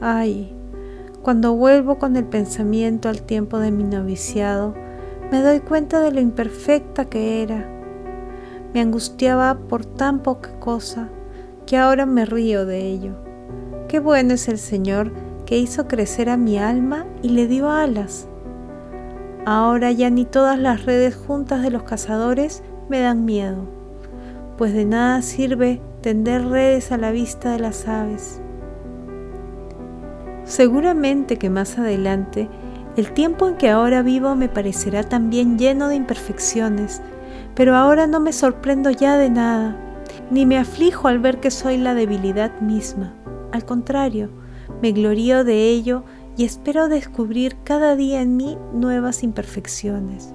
Ay, cuando vuelvo con el pensamiento al tiempo de mi noviciado, me doy cuenta de lo imperfecta que era. Me angustiaba por tan poca cosa que ahora me río de ello. Qué bueno es el Señor que hizo crecer a mi alma y le dio alas. Ahora ya ni todas las redes juntas de los cazadores me dan miedo, pues de nada sirve tender redes a la vista de las aves. Seguramente que más adelante el tiempo en que ahora vivo me parecerá también lleno de imperfecciones, pero ahora no me sorprendo ya de nada, ni me aflijo al ver que soy la debilidad misma. Al contrario, me glorío de ello y espero descubrir cada día en mí nuevas imperfecciones.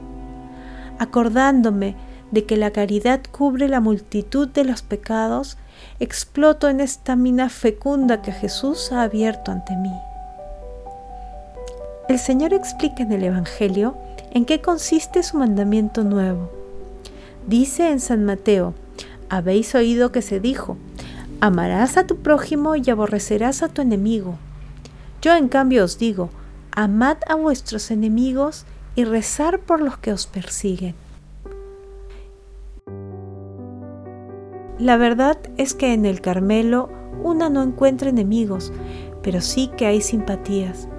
Acordándome de que la caridad cubre la multitud de los pecados, exploto en esta mina fecunda que Jesús ha abierto ante mí. El Señor explica en el Evangelio en qué consiste su mandamiento nuevo. Dice en San Mateo, habéis oído que se dijo, amarás a tu prójimo y aborrecerás a tu enemigo. Yo en cambio os digo, amad a vuestros enemigos y rezar por los que os persiguen. La verdad es que en el Carmelo una no encuentra enemigos, pero sí que hay simpatías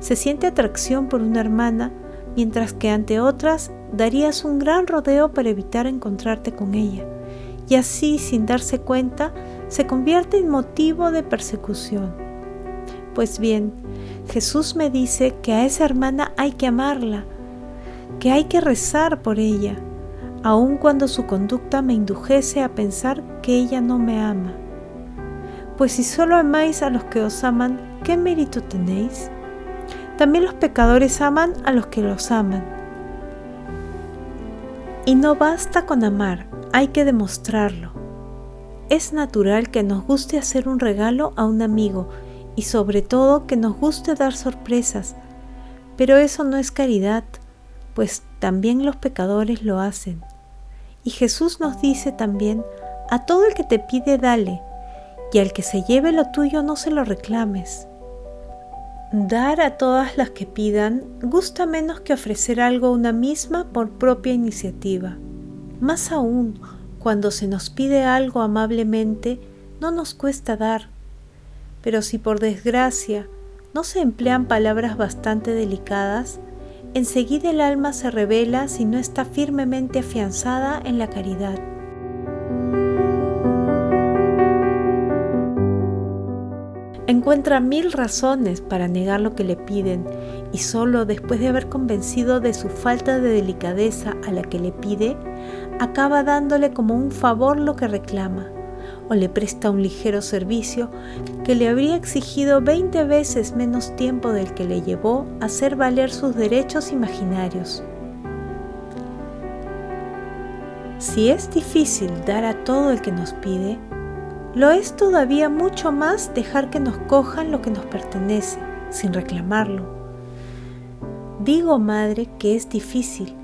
se siente atracción por una hermana, mientras que ante otras darías un gran rodeo para evitar encontrarte con ella, y así, sin darse cuenta, se convierte en motivo de persecución. Pues bien, Jesús me dice que a esa hermana hay que amarla, que hay que rezar por ella, aun cuando su conducta me indujese a pensar que ella no me ama. Pues si solo amáis a los que os aman, ¿qué mérito tenéis? También los pecadores aman a los que los aman. Y no basta con amar, hay que demostrarlo. Es natural que nos guste hacer un regalo a un amigo y sobre todo que nos guste dar sorpresas, pero eso no es caridad, pues también los pecadores lo hacen. Y Jesús nos dice también, a todo el que te pide dale, y al que se lleve lo tuyo no se lo reclames. Dar a todas las que pidan gusta menos que ofrecer algo a una misma por propia iniciativa. Más aún, cuando se nos pide algo amablemente, no nos cuesta dar. Pero si por desgracia no se emplean palabras bastante delicadas, enseguida el alma se revela si no está firmemente afianzada en la caridad. encuentra mil razones para negar lo que le piden y solo después de haber convencido de su falta de delicadeza a la que le pide, acaba dándole como un favor lo que reclama o le presta un ligero servicio que le habría exigido 20 veces menos tiempo del que le llevó a hacer valer sus derechos imaginarios. Si es difícil dar a todo el que nos pide, lo es todavía mucho más dejar que nos cojan lo que nos pertenece, sin reclamarlo. Digo, madre, que es difícil,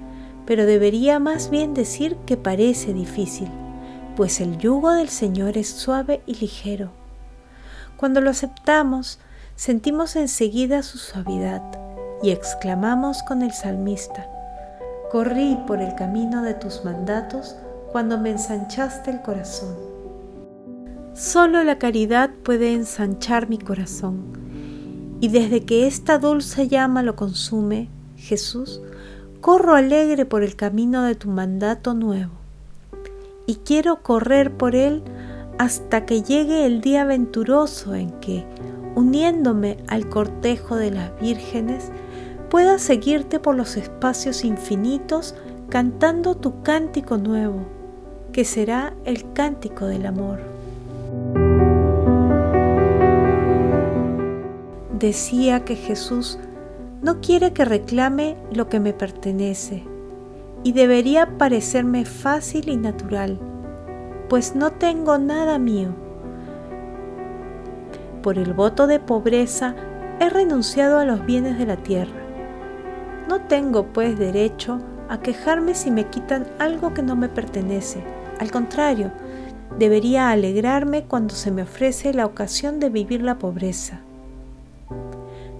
pero debería más bien decir que parece difícil, pues el yugo del Señor es suave y ligero. Cuando lo aceptamos, sentimos enseguida su suavidad y exclamamos con el salmista, Corrí por el camino de tus mandatos cuando me ensanchaste el corazón. Solo la caridad puede ensanchar mi corazón. Y desde que esta dulce llama lo consume, Jesús, corro alegre por el camino de tu mandato nuevo. Y quiero correr por él hasta que llegue el día venturoso en que, uniéndome al cortejo de las vírgenes, pueda seguirte por los espacios infinitos cantando tu cántico nuevo, que será el cántico del amor. decía que Jesús no quiere que reclame lo que me pertenece y debería parecerme fácil y natural, pues no tengo nada mío. Por el voto de pobreza he renunciado a los bienes de la tierra. No tengo pues derecho a quejarme si me quitan algo que no me pertenece. Al contrario, debería alegrarme cuando se me ofrece la ocasión de vivir la pobreza.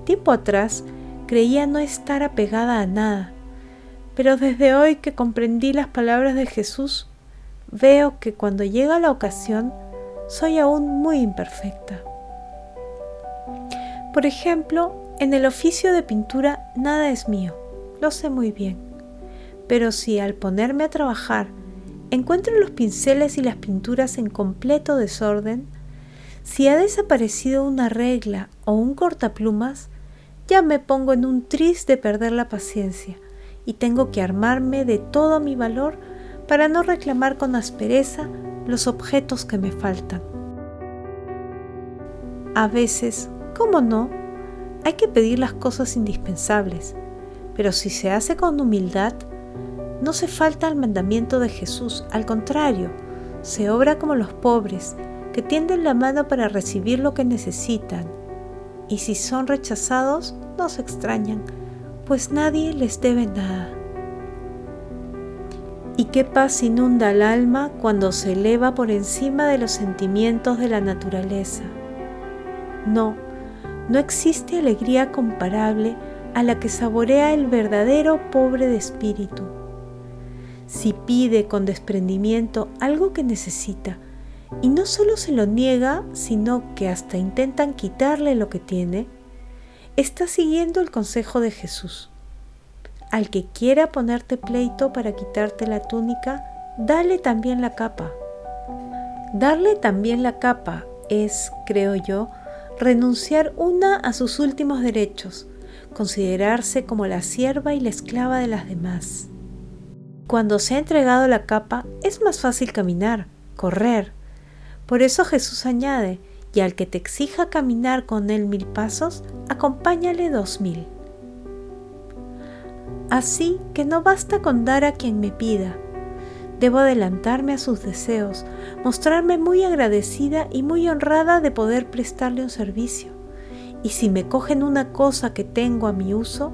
Tiempo atrás creía no estar apegada a nada, pero desde hoy que comprendí las palabras de Jesús, veo que cuando llega la ocasión, soy aún muy imperfecta. Por ejemplo, en el oficio de pintura nada es mío, lo sé muy bien, pero si al ponerme a trabajar encuentro los pinceles y las pinturas en completo desorden, si ha desaparecido una regla o un cortaplumas, ya me pongo en un tris de perder la paciencia y tengo que armarme de todo mi valor para no reclamar con aspereza los objetos que me faltan. A veces, ¿cómo no? Hay que pedir las cosas indispensables, pero si se hace con humildad, no se falta al mandamiento de Jesús, al contrario, se obra como los pobres, que tienden la mano para recibir lo que necesitan, y si son rechazados, no se extrañan, pues nadie les debe nada. ¿Y qué paz inunda el alma cuando se eleva por encima de los sentimientos de la naturaleza? No, no existe alegría comparable a la que saborea el verdadero pobre de espíritu. Si pide con desprendimiento algo que necesita, y no solo se lo niega, sino que hasta intentan quitarle lo que tiene, está siguiendo el consejo de Jesús. Al que quiera ponerte pleito para quitarte la túnica, dale también la capa. Darle también la capa es, creo yo, renunciar una a sus últimos derechos, considerarse como la sierva y la esclava de las demás. Cuando se ha entregado la capa es más fácil caminar, correr. Por eso Jesús añade, y al que te exija caminar con él mil pasos, acompáñale dos mil. Así que no basta con dar a quien me pida. Debo adelantarme a sus deseos, mostrarme muy agradecida y muy honrada de poder prestarle un servicio. Y si me cogen una cosa que tengo a mi uso,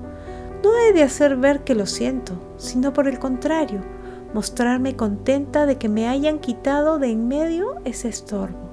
no he de hacer ver que lo siento, sino por el contrario, mostrarme contenta de que me hayan quitado de en medio ese estorbo.